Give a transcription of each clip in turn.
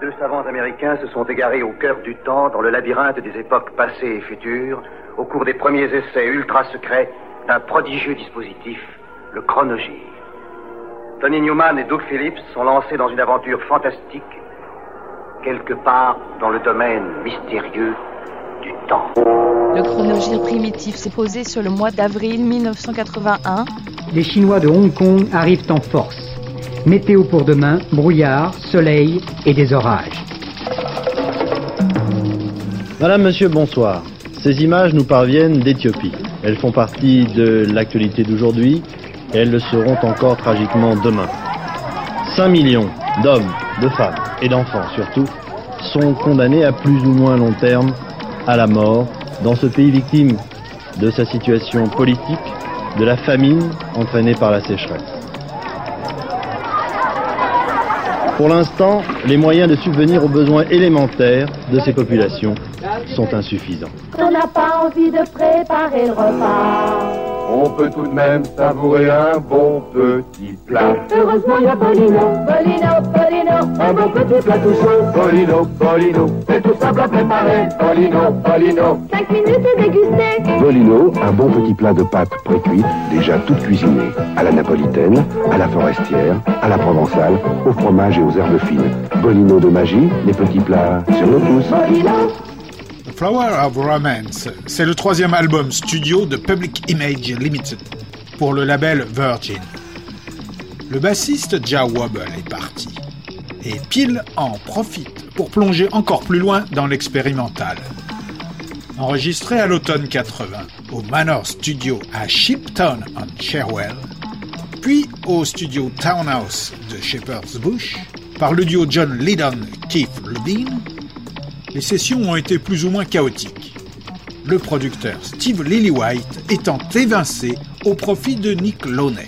Deux savants américains se sont égarés au cœur du temps, dans le labyrinthe des époques passées et futures, au cours des premiers essais ultra secrets d'un prodigieux dispositif, le chronogire. Tony Newman et Doug Phillips sont lancés dans une aventure fantastique, quelque part dans le domaine mystérieux du temps. Le chronogire primitif s'est posé sur le mois d'avril 1981. Les Chinois de Hong Kong arrivent en force. Météo pour demain, brouillard, soleil et des orages. Madame, monsieur, bonsoir. Ces images nous parviennent d'Éthiopie. Elles font partie de l'actualité d'aujourd'hui et elles le seront encore tragiquement demain. 5 millions d'hommes, de femmes et d'enfants surtout sont condamnés à plus ou moins long terme à la mort dans ce pays victime de sa situation politique, de la famine entraînée par la sécheresse. Pour l'instant, les moyens de subvenir aux besoins élémentaires de ces populations sont insuffisants. On n'a pas envie de préparer le repas on peut tout de même savourer un bon petit plat. Heureusement, il y a Bolino, Bolino, Bolino, un bon petit plat tout chaud. Bolino, Bolino, c'est tout simple à préparer. Bolino, Bolino. 5 minutes et dégusté. Bolino, un bon petit plat de pâtes précuites, déjà toutes cuisinées. À la napolitaine, à la forestière, à la provençale, au fromage et aux herbes fines. Bolino de magie, les petits plats sur nos pouces. Bolino. Flower of Romance, c'est le troisième album studio de Public Image Limited pour le label Virgin. Le bassiste Ja Wobble est parti et Peel en profite pour plonger encore plus loin dans l'expérimental. Enregistré à l'automne 80 au Manor Studio à Shipton on Cherwell, puis au studio Townhouse de Shepherd's Bush par le duo John Lydon Keith Levine les sessions ont été plus ou moins chaotiques. Le producteur Steve Lillywhite étant évincé au profit de Nick Loney.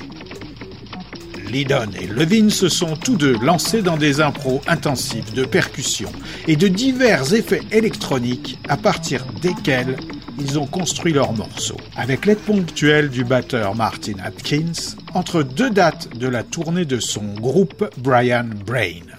Lydon et Levin se sont tous deux lancés dans des impros intensifs de percussions et de divers effets électroniques à partir desquels ils ont construit leurs morceaux, avec l'aide ponctuelle du batteur Martin Atkins, entre deux dates de la tournée de son groupe Brian Brain.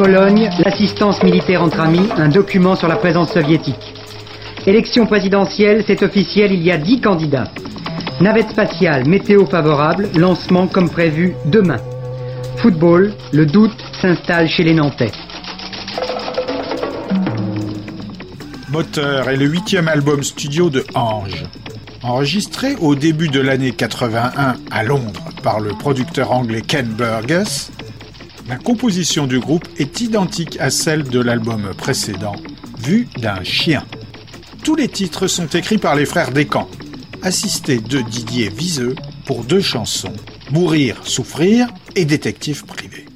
Pologne, l'assistance militaire entre amis, un document sur la présence soviétique. Élection présidentielle, c'est officiel, il y a 10 candidats. Navette spatiale, météo favorable, lancement comme prévu demain. Football, le doute s'installe chez les Nantais. Moteur est le huitième album studio de Ange. Enregistré au début de l'année 81 à Londres par le producteur anglais Ken Burgess, la composition du groupe est identique à celle de l'album précédent, Vue d'un chien. Tous les titres sont écrits par les frères Descamps, assistés de Didier Viseux pour deux chansons, Mourir, souffrir et Détective privé.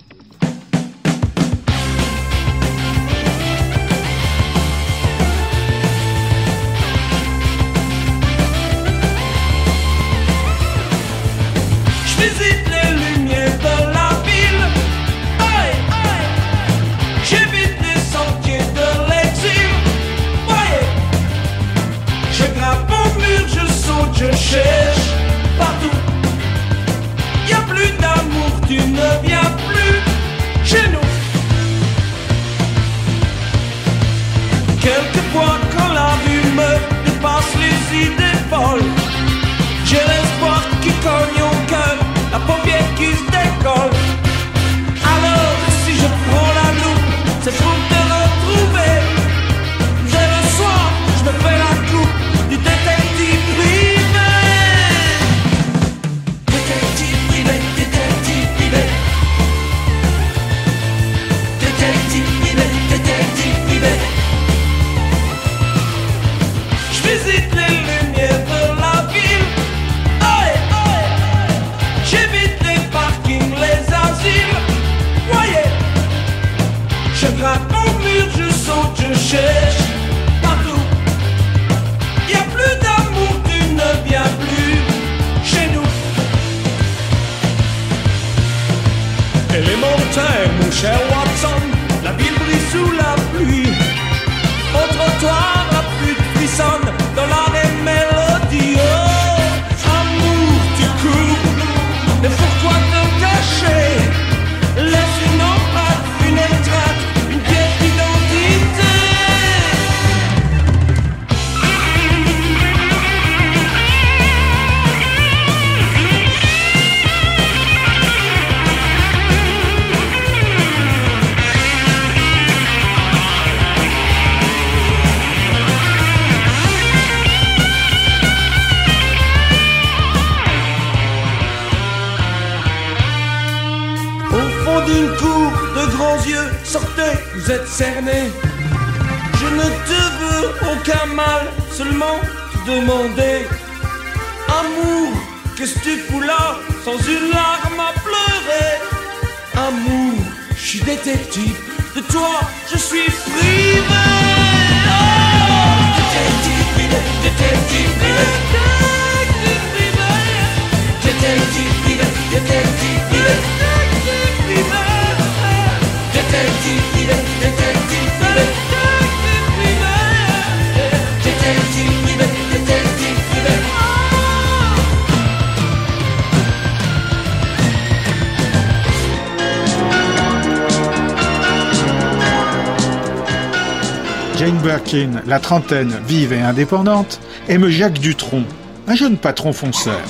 La trentaine, vive et indépendante, aime Jacques Dutronc, un jeune patron fonceur.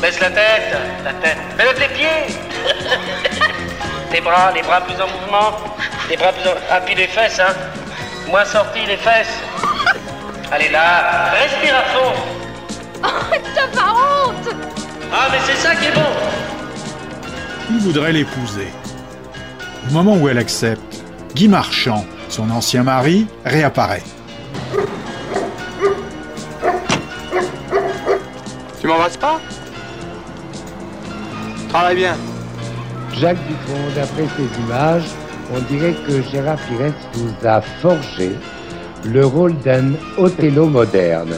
Baisse la tête, la tête. Lève les pieds Les bras, les bras plus en mouvement. Les bras plus en... Ah, puis les fesses, hein. Moins sorti les fesses. Allez là, respire à fond. Oh, t'as pas honte Ah, mais c'est ça qui est bon Il voudrait l'épouser? Au moment où elle accepte, Guy Marchand, son ancien mari réapparaît. Tu m'embrasses pas? Travaille bien. Jacques Dutronc, d'après ces images, on dirait que Gérard Pires vous a forgé le rôle d'un Othello moderne.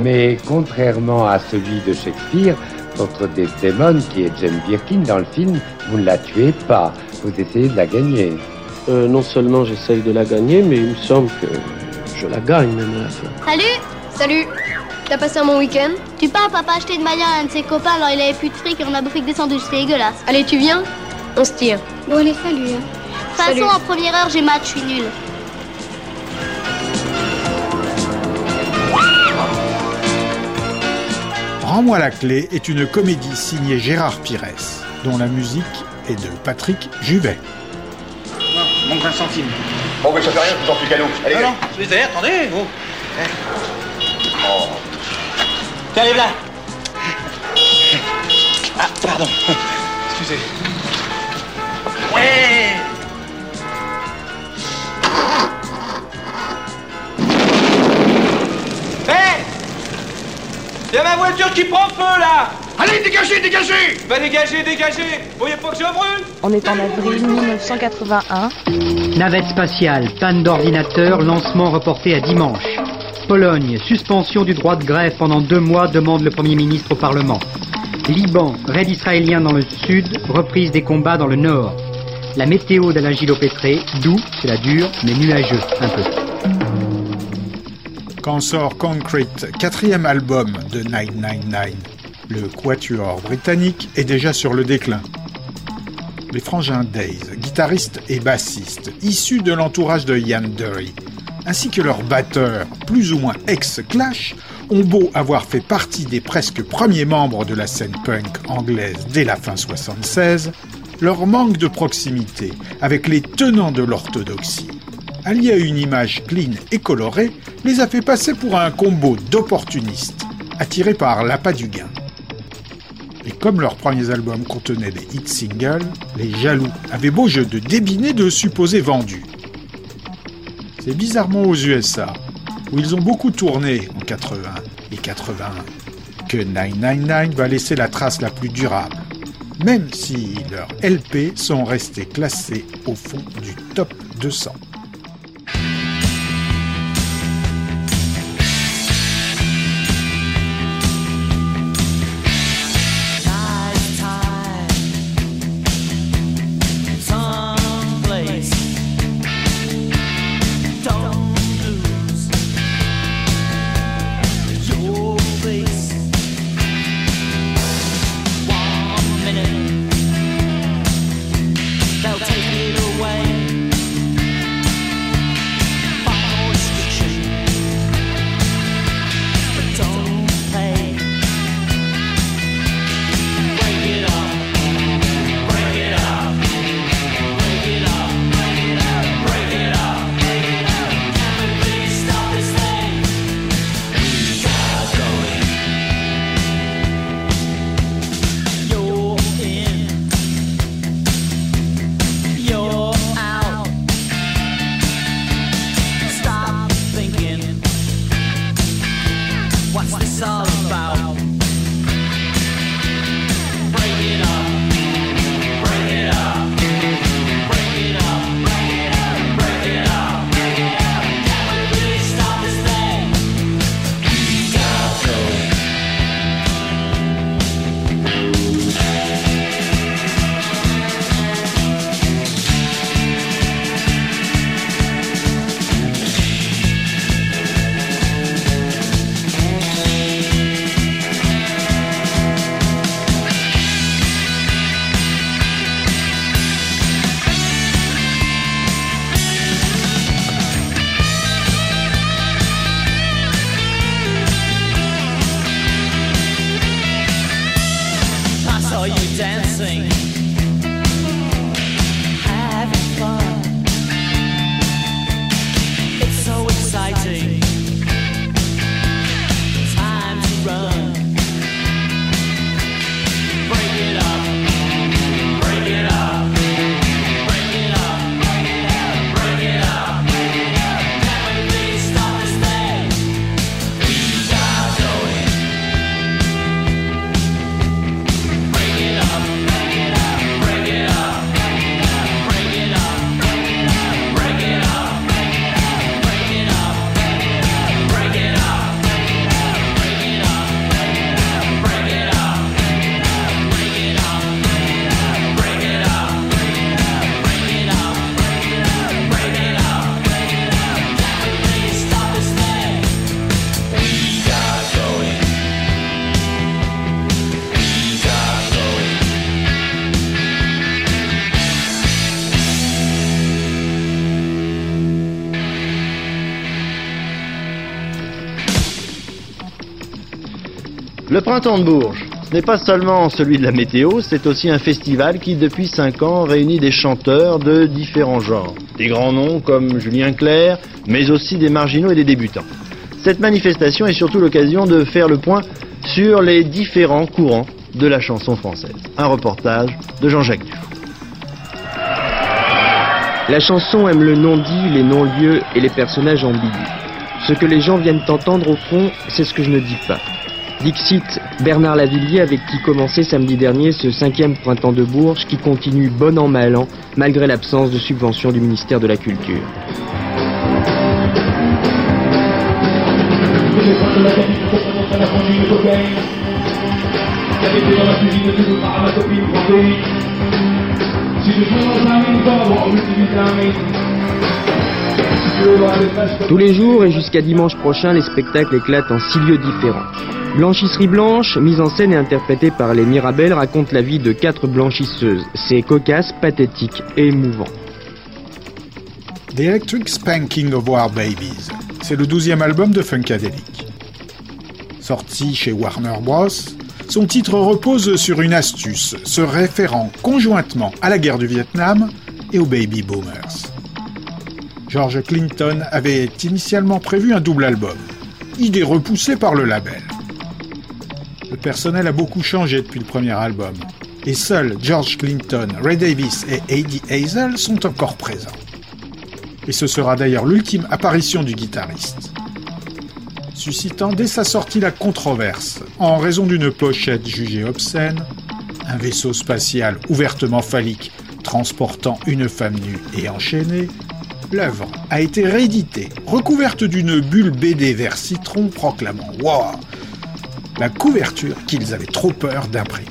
Mais contrairement à celui de Shakespeare, votre Desdemone, qui est Jane Birkin dans le film, vous ne la tuez pas, vous essayez de la gagner. Euh, non seulement j'essaye de la gagner, mais il me semble que je la gagne même à la fin. Salut Salut T'as passé un bon week-end? Tu parles, papa a acheté de Maya à un de ses copains, alors il avait plus de fric et on a bouffé que des sandwichs, c'est dégueulasse. Allez, tu viens? On se tire. Bon, allez, salut. Hein. façon, en première heure, j'ai match, je suis nul. Rends-moi la clé est une comédie signée Gérard Pires, dont la musique est de Patrick Juvet. Manque 20 centimes. Bon, mais ça fait rien, je vous en prie, Calou. Allez, Non, allez. non, je les ai, attendez, vous. Oh. Tiens, allez là. Ah, pardon. Excusez. Ouais Hé Il y a ma voiture qui prend feu, là Allez, dégagez, dégagez Va dégager, dégager Vous voyez pas que je brûle On est en avril 1981. Navette spatiale, panne d'ordinateur, lancement reporté à dimanche. Pologne, suspension du droit de grève pendant deux mois, demande le Premier ministre au Parlement. Liban, raid israélien dans le sud, reprise des combats dans le nord. La météo d'Alain Gilopétré, doux, c'est la dure, mais nuageux, un peu. Quand sort Concrete, quatrième album de 999, le quatuor britannique est déjà sur le déclin. Les frangins Days, guitaristes et bassistes, issus de l'entourage de Ian Dury, ainsi que leur batteur, plus ou moins ex-Clash, ont beau avoir fait partie des presque premiers membres de la scène punk anglaise dès la fin 76, leur manque de proximité avec les tenants de l'orthodoxie, allié à une image clean et colorée, les a fait passer pour un combo d'opportunistes, attirés par l'appât du gain. Et comme leurs premiers albums contenaient des hits singles, les jaloux avaient beau jeu de débiner de supposés vendus. C'est bizarrement aux USA, où ils ont beaucoup tourné en 80 et 81, que 999 va laisser la trace la plus durable, même si leurs LP sont restés classés au fond du top 200. Printemps de Bourges, ce n'est pas seulement celui de la météo, c'est aussi un festival qui, depuis 5 ans, réunit des chanteurs de différents genres. Des grands noms comme Julien Clerc, mais aussi des marginaux et des débutants. Cette manifestation est surtout l'occasion de faire le point sur les différents courants de la chanson française. Un reportage de Jean-Jacques Dufour. La chanson aime le non-dit, les non-lieux et les personnages ambigus. Ce que les gens viennent entendre au fond, c'est ce que je ne dis pas. Dixit Bernard Lavillier avec qui commençait samedi dernier ce cinquième printemps de Bourges qui continue bon an mal an malgré l'absence de subvention du ministère de la Culture. Tous les jours et jusqu'à dimanche prochain, les spectacles éclatent en six lieux différents. Blanchisserie Blanche, mise en scène et interprétée par les Mirabelles, raconte la vie de quatre blanchisseuses. C'est cocasse, pathétique et émouvant. The Electric Spanking of War Babies, c'est le douzième album de Funkadelic. Sorti chez Warner Bros., son titre repose sur une astuce, se référant conjointement à la guerre du Vietnam et aux baby boomers. George Clinton avait initialement prévu un double album, idée repoussée par le label. Le personnel a beaucoup changé depuis le premier album, et seuls George Clinton, Ray Davis et Eddie Hazel sont encore présents. Et ce sera d'ailleurs l'ultime apparition du guitariste. Suscitant dès sa sortie la controverse, en raison d'une pochette jugée obscène, un vaisseau spatial ouvertement phallique transportant une femme nue et enchaînée, l'œuvre a été rééditée, recouverte d'une bulle BD vert citron proclamant Wow la couverture qu'ils avaient trop peur d'imprimer.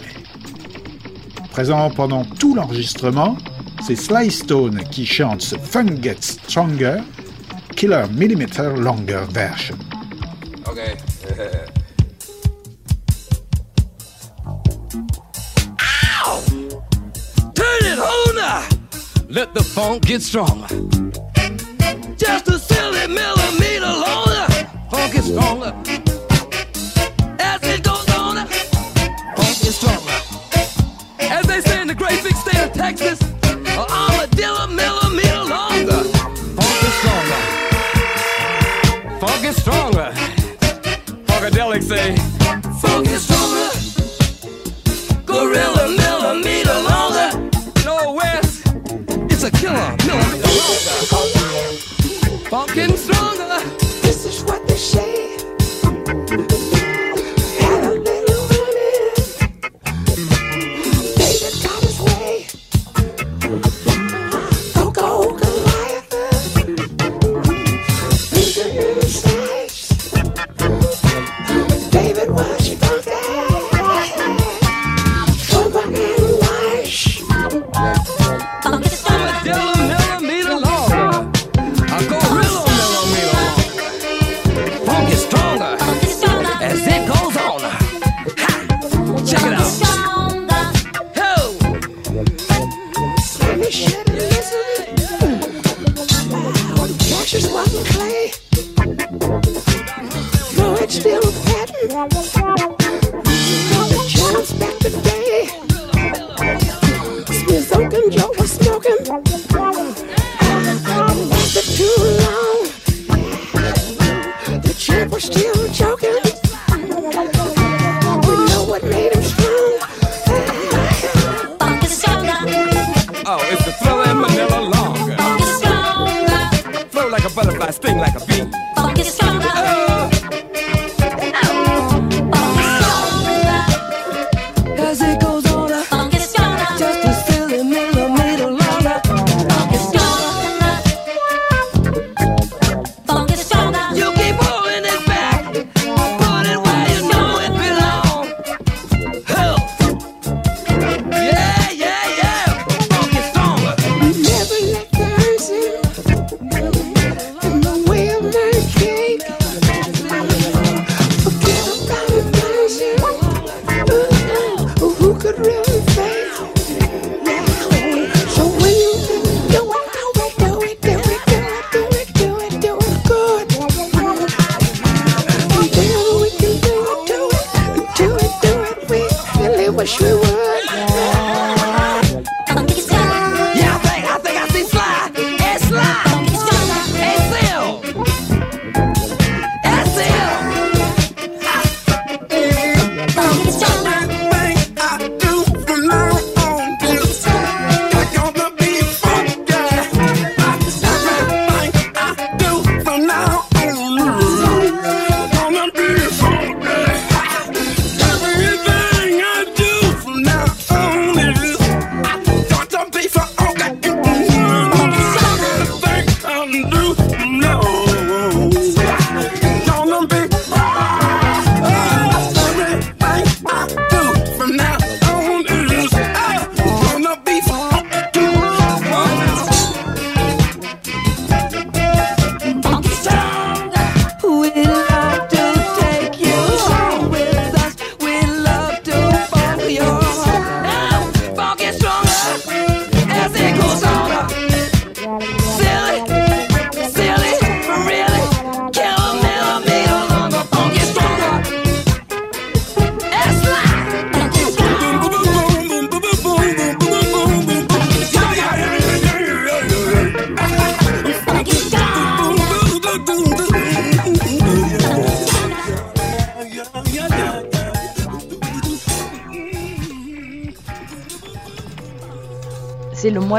Présent pendant tout l'enregistrement, c'est Sly Stone qui chante ce Funk Gets Stronger, Killer Millimeter Longer version. Okay. Ow! Turn it on now! Let the funk get stronger. Just a silly millimeter longer. Is stronger. Funkin' stronger.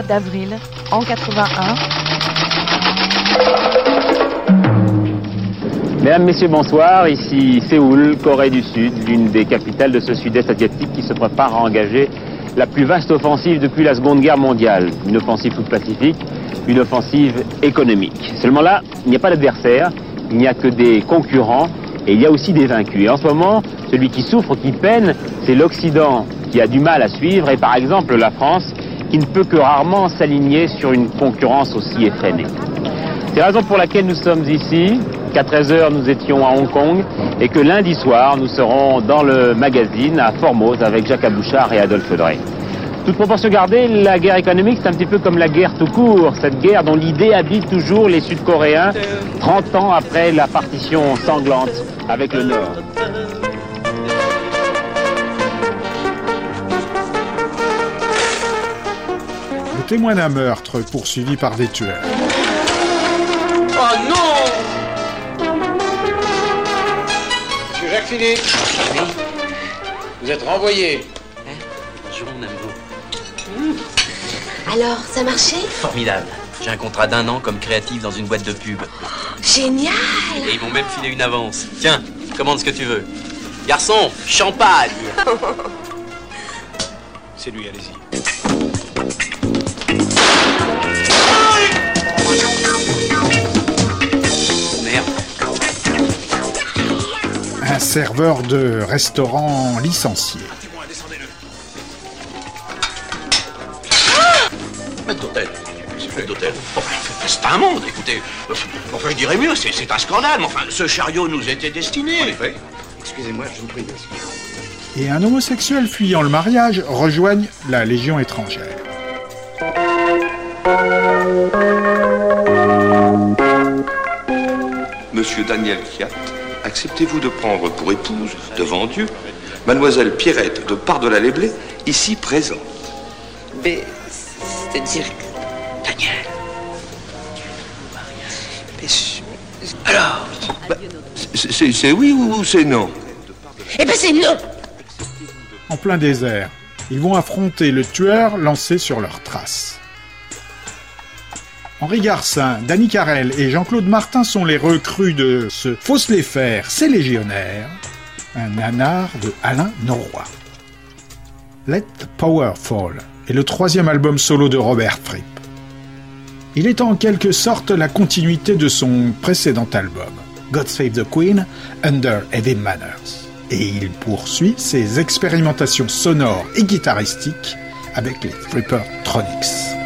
D'avril en 81. Mesdames, Messieurs, bonsoir. Ici Séoul, Corée du Sud, l'une des capitales de ce sud-est asiatique qui se prépare à engager la plus vaste offensive depuis la Seconde Guerre mondiale. Une offensive toute pacifique, une offensive économique. Seulement là, il n'y a pas d'adversaire, il n'y a que des concurrents et il y a aussi des vaincus. Et en ce moment, celui qui souffre, qui peine, c'est l'Occident qui a du mal à suivre et par exemple la France qui ne peut que rarement s'aligner sur une concurrence aussi effrénée. C'est la raison pour laquelle nous sommes ici, qu'à 13h nous étions à Hong Kong et que lundi soir nous serons dans le magazine à Formose avec Jacques Abouchard et Adolphe Drey. Toute proportion gardée, la guerre économique c'est un petit peu comme la guerre tout court, cette guerre dont l'idée habite toujours les Sud-Coréens 30 ans après la partition sanglante avec le Nord. Témoin d'un meurtre poursuivi par des tueurs. Oh non Monsieur Jacques Philippe Vous êtes renvoyé. Bonjour, Namo. Alors, ça marchait? Formidable. J'ai un contrat d'un an comme créatif dans une boîte de pub. Génial Et ils m'ont même filé une avance. Tiens, commande ce que tu veux. Garçon, champagne C'est lui, allez-y. Serveur de restaurant licencié. Maître d'hôtel. Maître d'hôtel. Enfin, c'est un monde, écoutez. Enfin, je dirais mieux, c'est un scandale. Mais enfin, ce chariot nous était destiné. Excusez-moi, je vous prie. Et un homosexuel fuyant le mariage rejoigne la Légion étrangère. Monsieur Daniel Kiat, acceptez-vous de prendre pour épouse, devant Dieu, Mademoiselle Pierrette de Par-de-la-Léblé, ici présente Mais c'est-à-dire que. Daniel. Mais je- Alors C'est- C'est c'est oui ou c'est non? Eh ben c'est non En plein désert, ils vont affronter le tueur lancé sur leurs traces. Henri Garcin, Danny Carrel et Jean-Claude Martin sont les recrues de ce Faut se les faire, c'est légionnaire, un nanar de Alain Norroy. Let the Power Fall est le troisième album solo de Robert Fripp. Il est en quelque sorte la continuité de son précédent album, God Save the Queen, Under Heavy Manners. Et il poursuit ses expérimentations sonores et guitaristiques avec les Flipper Tronics.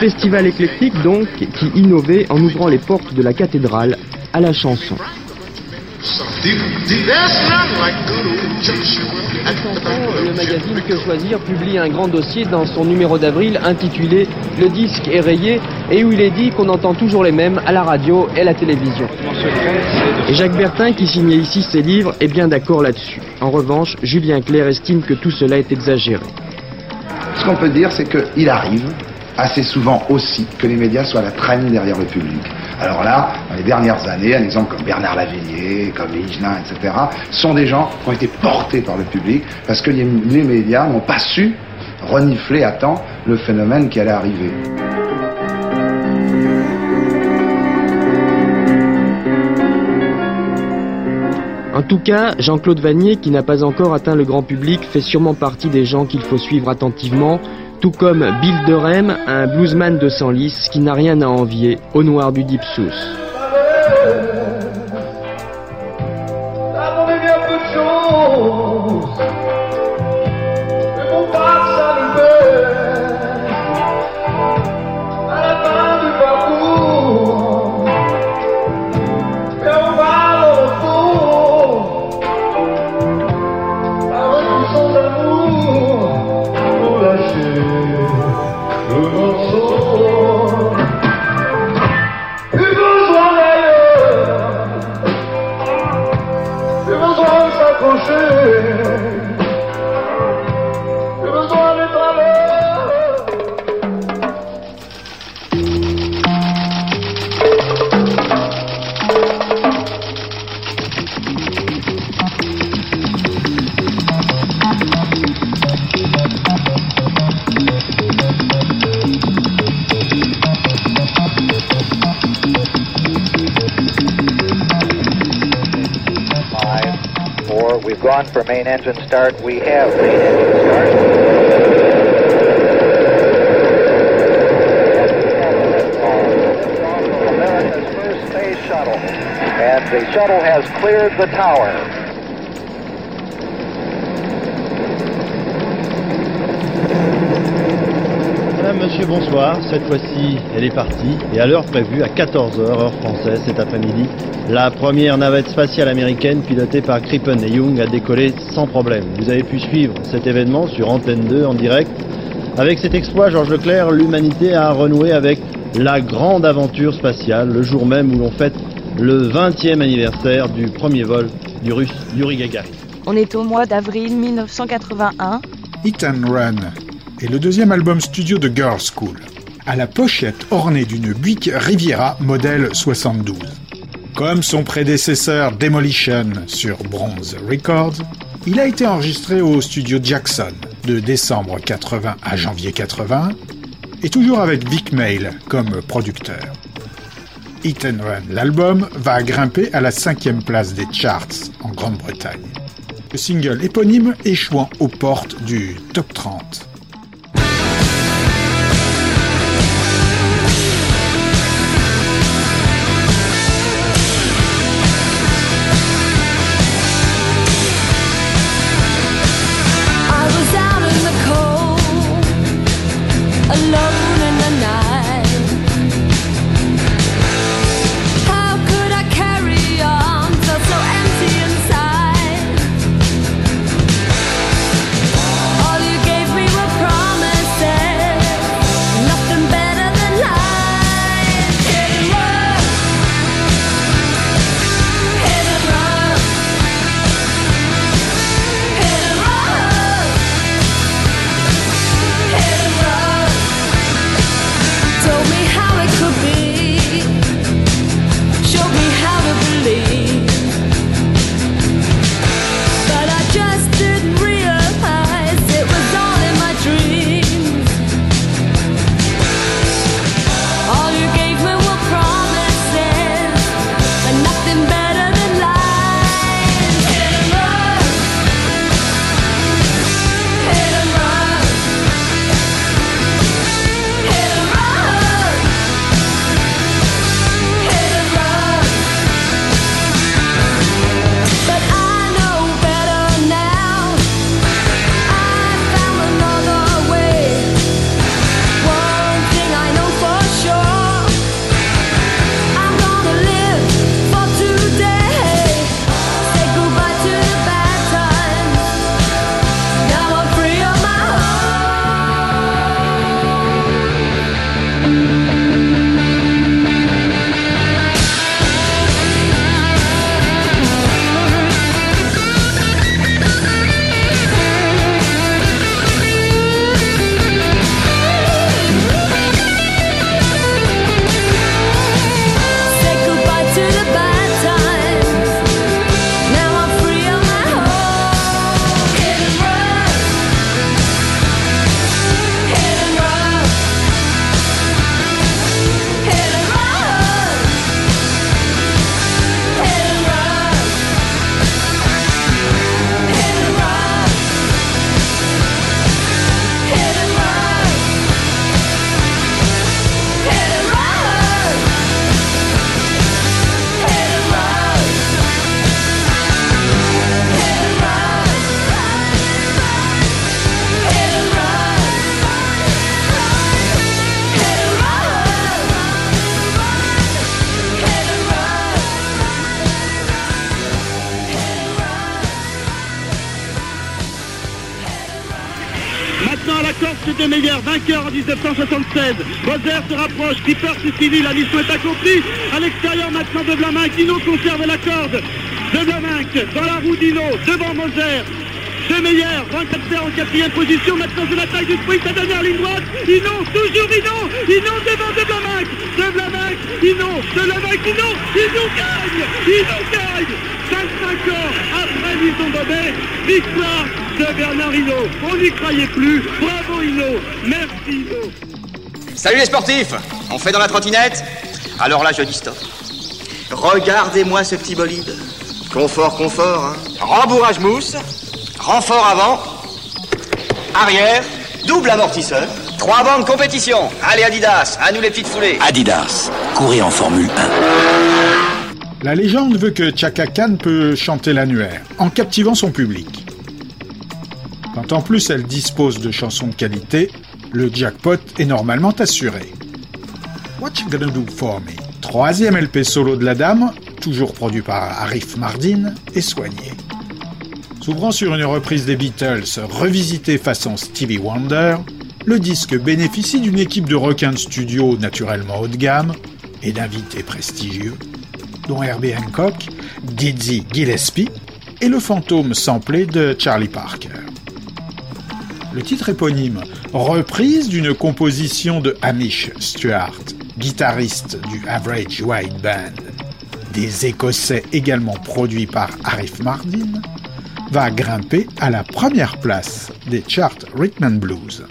Festival éclectique donc qui innovait en ouvrant les portes de la cathédrale à la chanson. Le magazine Que Choisir publie un grand dossier dans son numéro d'avril intitulé Le disque est rayé et où il est dit qu'on entend toujours les mêmes à la radio et à la télévision. Et Jacques Bertin, qui signait ici ses livres, est bien d'accord là-dessus. En revanche, Julien Clerc estime que tout cela est exagéré. Ce qu'on peut dire, c'est qu'il arrive assez souvent aussi que les médias soient la traîne derrière le public. Alors là, dans les dernières années, un exemple comme Bernard Lavillier, comme Higelin, etc., sont des gens qui ont été portés par le public parce que les, les médias n'ont pas su renifler à temps le phénomène qui allait arriver. En tout cas, Jean-Claude Vanier, qui n'a pas encore atteint le grand public, fait sûrement partie des gens qu'il faut suivre attentivement, tout comme Bill Durham, un bluesman de Senlis qui n'a rien à envier au noir du. We've for main engine start. We have main engine start. America's first space shuttle. And the shuttle has cleared the tower. Monsieur, bonsoir. Cette fois-ci, elle est partie. Et à l'heure prévue, à 14h, heure française, cet après-midi, la première navette spatiale américaine pilotée par Crippen et Young a décollé sans problème. Vous avez pu suivre cet événement sur Antenne 2 en direct. Avec cet exploit, Georges Leclerc, l'humanité a renoué avec la grande aventure spatiale, le jour même où l'on fête le 20e anniversaire du premier vol du russe Yuri Gagarin. On est au mois d'avril 1981. Hit and Run est le deuxième album studio de Girls School, à la pochette ornée d'une Buick Riviera modèle 72. Comme son prédécesseur Demolition sur Bronze Records, il a été enregistré au studio Jackson de décembre 80 à janvier 80 et toujours avec Vic Mail comme producteur. Hit and Run, l'album, va grimper à la cinquième place des charts en Grande-Bretagne. Le single éponyme échouant aux portes du top 30. Vainqueur en 1976. Moser se rapproche, Skipper se civil, la mission est accomplie. À l'extérieur maintenant de Blaminck, Dino conserve la corde. De Blaminck, dans la roue Dino, devant Moser. De Meyer, 24 en quatrième position, maintenant c'est la taille du sprint, la dernière ligne droite. Hino, toujours Hino, Hino devant de Blaminck. De Blaminck, Hino, de Blaminck, Hino, Hino gagne, Hino gagne. 25 ans après Lison Bobet, victoire de Bernard Hino. On n'y croyait plus, bravo Hino, merci Hino. Salut les sportifs On fait dans la trottinette Alors là, je dis stop. Regardez-moi ce petit bolide. Confort, confort, hein. Rembourrage mousse, renfort avant, arrière, double amortisseur, trois bandes compétition. Allez Adidas, à nous les petites foulées. Adidas, courez en Formule 1. La légende veut que Chaka Khan peut chanter l'annuaire, en captivant son public. Quand en plus elle dispose de chansons de qualité, le jackpot est normalement assuré. What You Gonna Do For Me, troisième LP solo de la dame, toujours produit par Arif Mardin, est soigné. S'ouvrant sur une reprise des Beatles revisitée façon Stevie Wonder, le disque bénéficie d'une équipe de requins de studio naturellement haut de gamme et d'invités prestigieux, dont Herbie Hancock, Dizzy Gillespie et le fantôme samplé de Charlie Parker. Le titre éponyme, reprise d'une composition de Hamish Stewart, guitariste du Average White Band, des Écossais également produits par Arif Mardin, va grimper à la première place des charts Rhythm and Blues.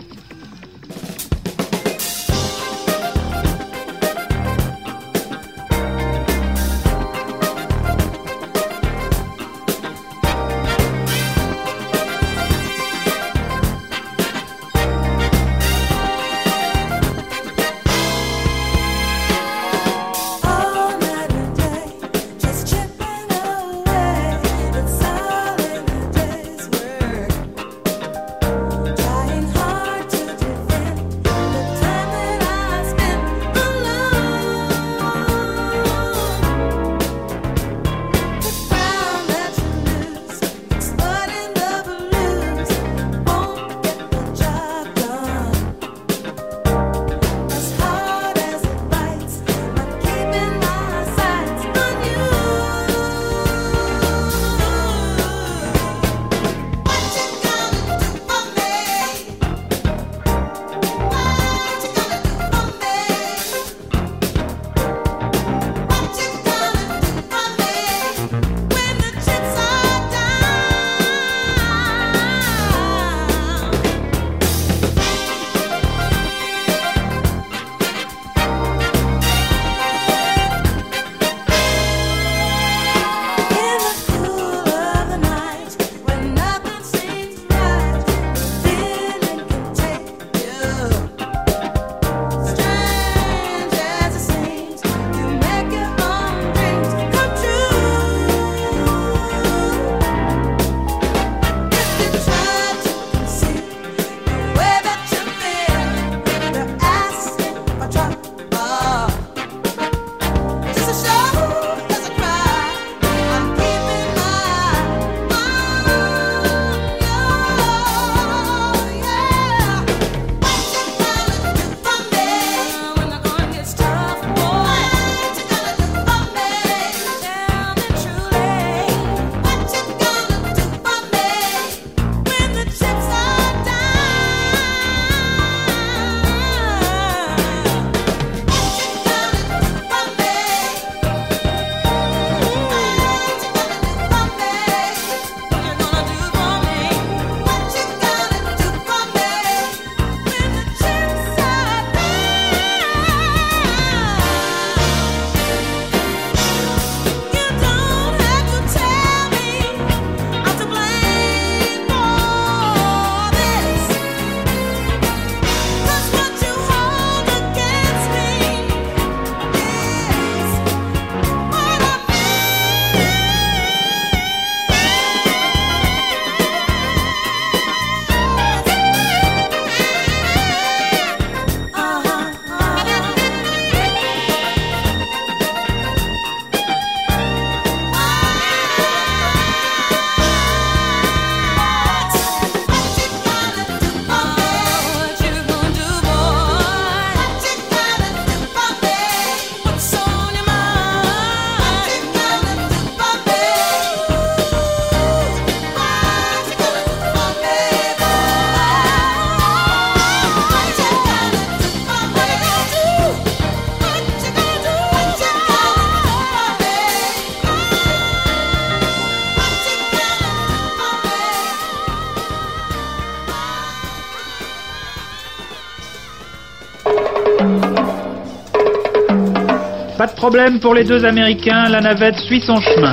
Problème pour les deux Américains, la navette suit son chemin.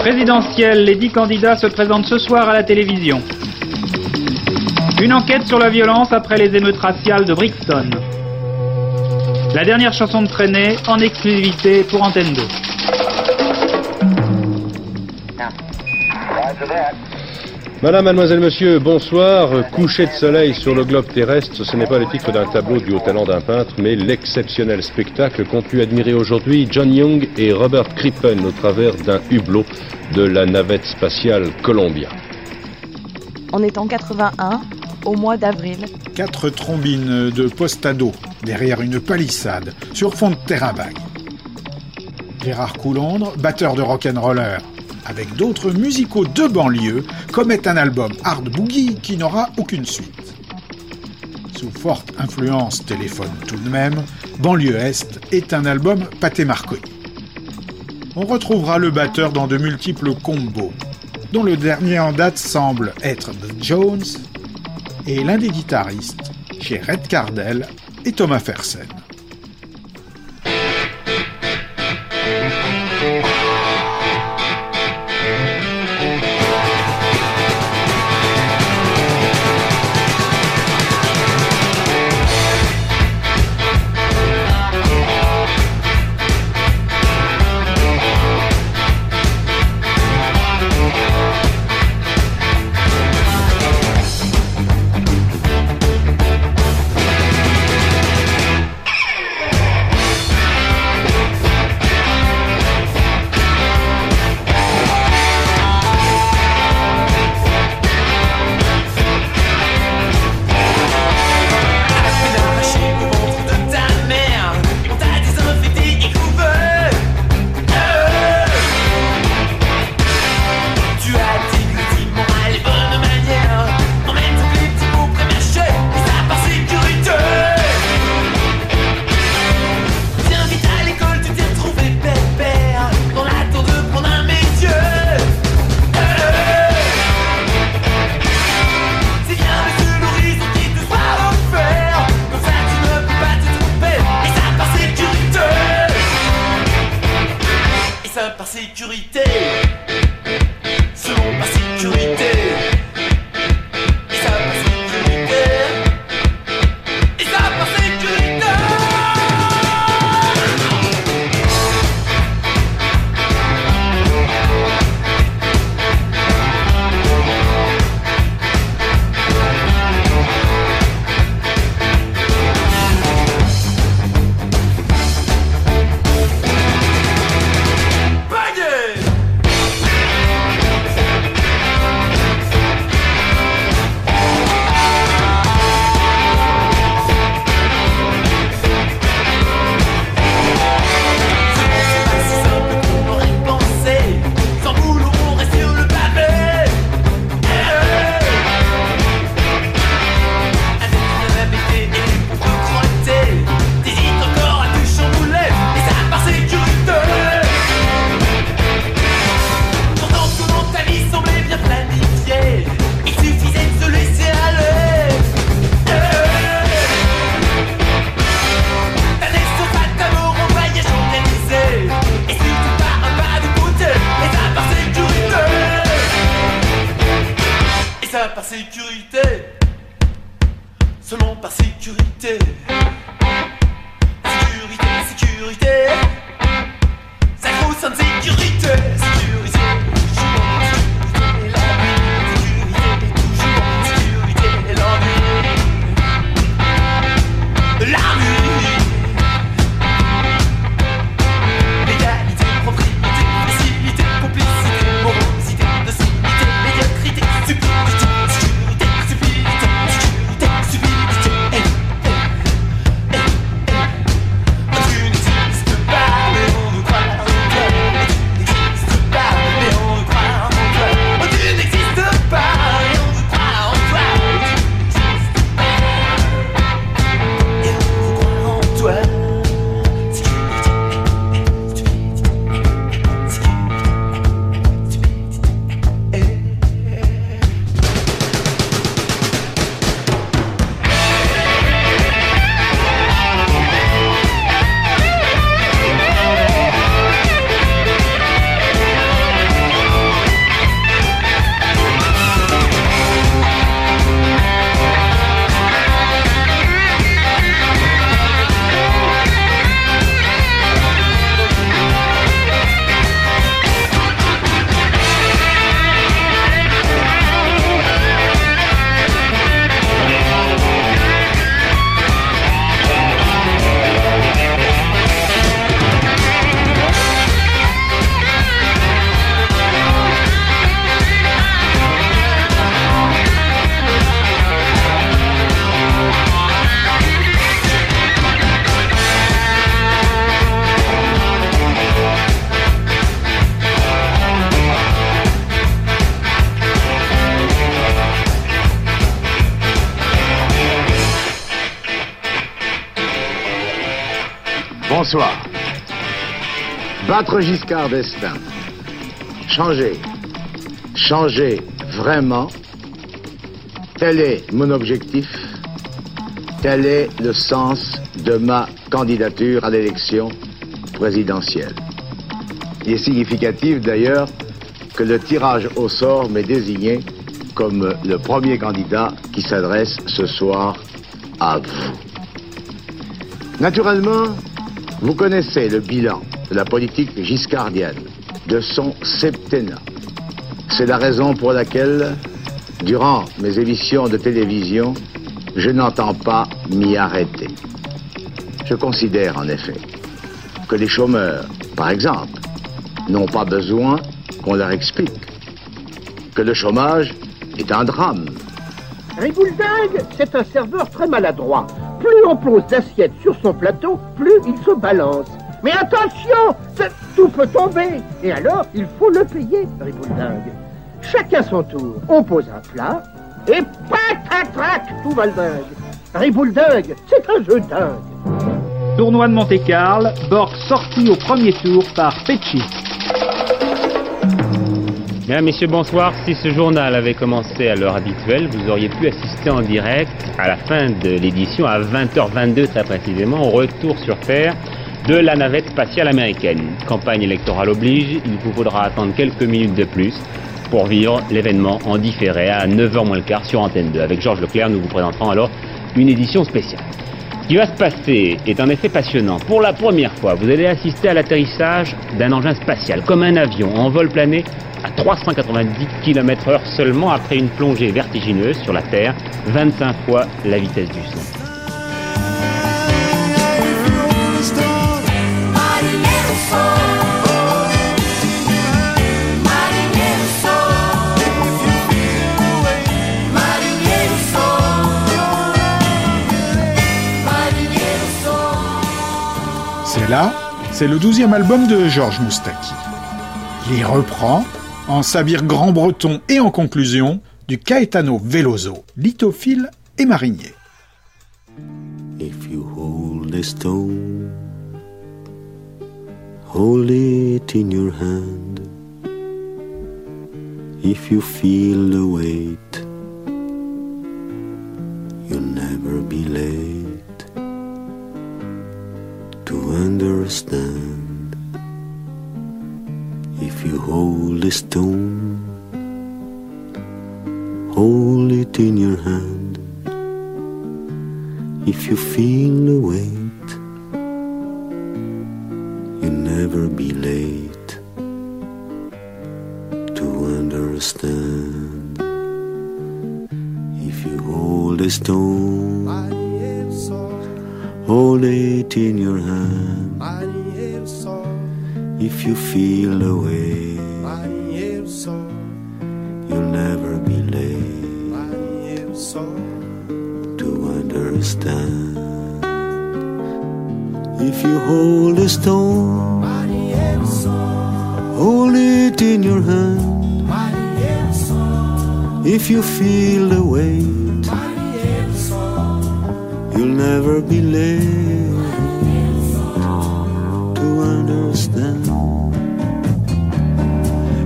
Présidentielle, les dix candidats se présentent ce soir à la télévision. Une enquête sur la violence après les émeutes raciales de Brixton. La dernière chanson de traînée en exclusivité pour Antenne 2. Madame, mademoiselle, monsieur, bonsoir. Coucher de soleil sur le globe terrestre, ce n'est pas le titre d'un tableau du haut talent d'un peintre, mais l'exceptionnel spectacle qu'ont pu admirer aujourd'hui John Young et Robert Crippen au travers d'un hublot de la navette spatiale Columbia. On est en 81, au mois d'avril. Quatre trombines de postado derrière une palissade sur fond de terrain vague. Gérard Coulondre, batteur de rock'n'roller, avec d'autres musicaux de banlieue, commet un album hard boogie qui n'aura aucune suite. Sous forte influence téléphone tout de même, Banlieue Est est un album pâté Marconi. On retrouvera le batteur dans de multiples combos, dont le dernier en date semble être The Jones et l'un des guitaristes chez Red Cardell et Thomas Fersen. Battre Giscard d'Estaing. Changer. Changer vraiment. Tel est mon objectif. Tel est le sens de ma candidature à l'élection présidentielle. Il est significatif d'ailleurs que le tirage au sort m'est désigné comme le premier candidat qui s'adresse ce soir à vous. Naturellement, vous connaissez le bilan de la politique giscardienne, de son septennat. C'est la raison pour laquelle, durant mes émissions de télévision, je n'entends pas m'y arrêter. Je considère en effet que les chômeurs, par exemple, n'ont pas besoin qu'on leur explique que le chômage est un drame. Ribouledingue, c'est un serveur très maladroit. Plus on pose d'assiettes sur son plateau, plus il se balance. Mais attention, tout peut tomber. Et alors, il faut le payer, Ribouledingue. Chacun son tour. On pose un plat, et patatrac, tout va le dingue. Ribouledingue, c'est un jeu dingue. Tournoi de Monte-Carlo, Borg sorti au premier tour par Pecci. Mesdames, Messieurs, bonsoir. Si ce journal avait commencé à l'heure habituelle, vous auriez pu assister en direct à la fin de l'édition, à 20h22 très précisément, au retour sur Terre de la navette spatiale américaine. Campagne électorale oblige, il vous faudra attendre quelques minutes de plus pour vivre l'événement en différé à 9h moins le quart sur Antenne 2. Avec Georges Leclerc, nous vous présenterons alors une édition spéciale. Ce qui va se passer est en effet passionnant. Pour la première fois, vous allez assister à l'atterrissage d'un engin spatial, comme un avion en vol plané à 390 km heure seulement après une plongée vertigineuse sur la Terre, 25 fois la vitesse du son. Là, c'est le douzième album de Georges Moustaki. Il y reprend, en sabir grand breton et en conclusion, du Caetano Veloso, lithophile et marinier. If you hold a stone, hold it in your hand. If you feel the weight, you'll never be late to understand. If you hold a stone, hold it in your hand. If you feel the weight, you'll never be late to understand. If you hold a stone, hold it in your hand. If you feel the weight, you'll never be late to understand. If you hold a stone, hold it in your hand. If you feel the weight, you'll never be late to understand.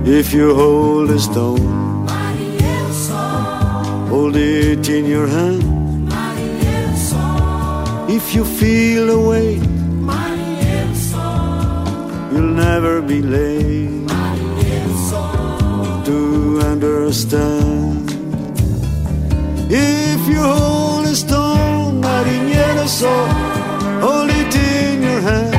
If you hold a stone, hold it in your hand. If you feel a weight, you'll never be late to understand. If you hold a stone, mariniero so, hold it in your hand.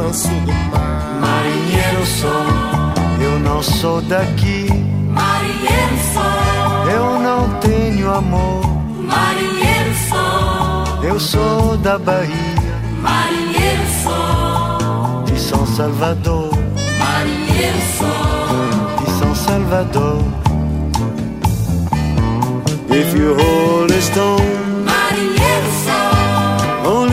Balanço do mar. Marinheiro sou, eu não sou daqui. Marinheiro sou, eu não tenho amor. Marinheiro sou, eu sou da Bahia. Marinheiro sou, de São Salvador. Marinheiro sou, de São Salvador. If you hold a stone, marinheiro sou, hold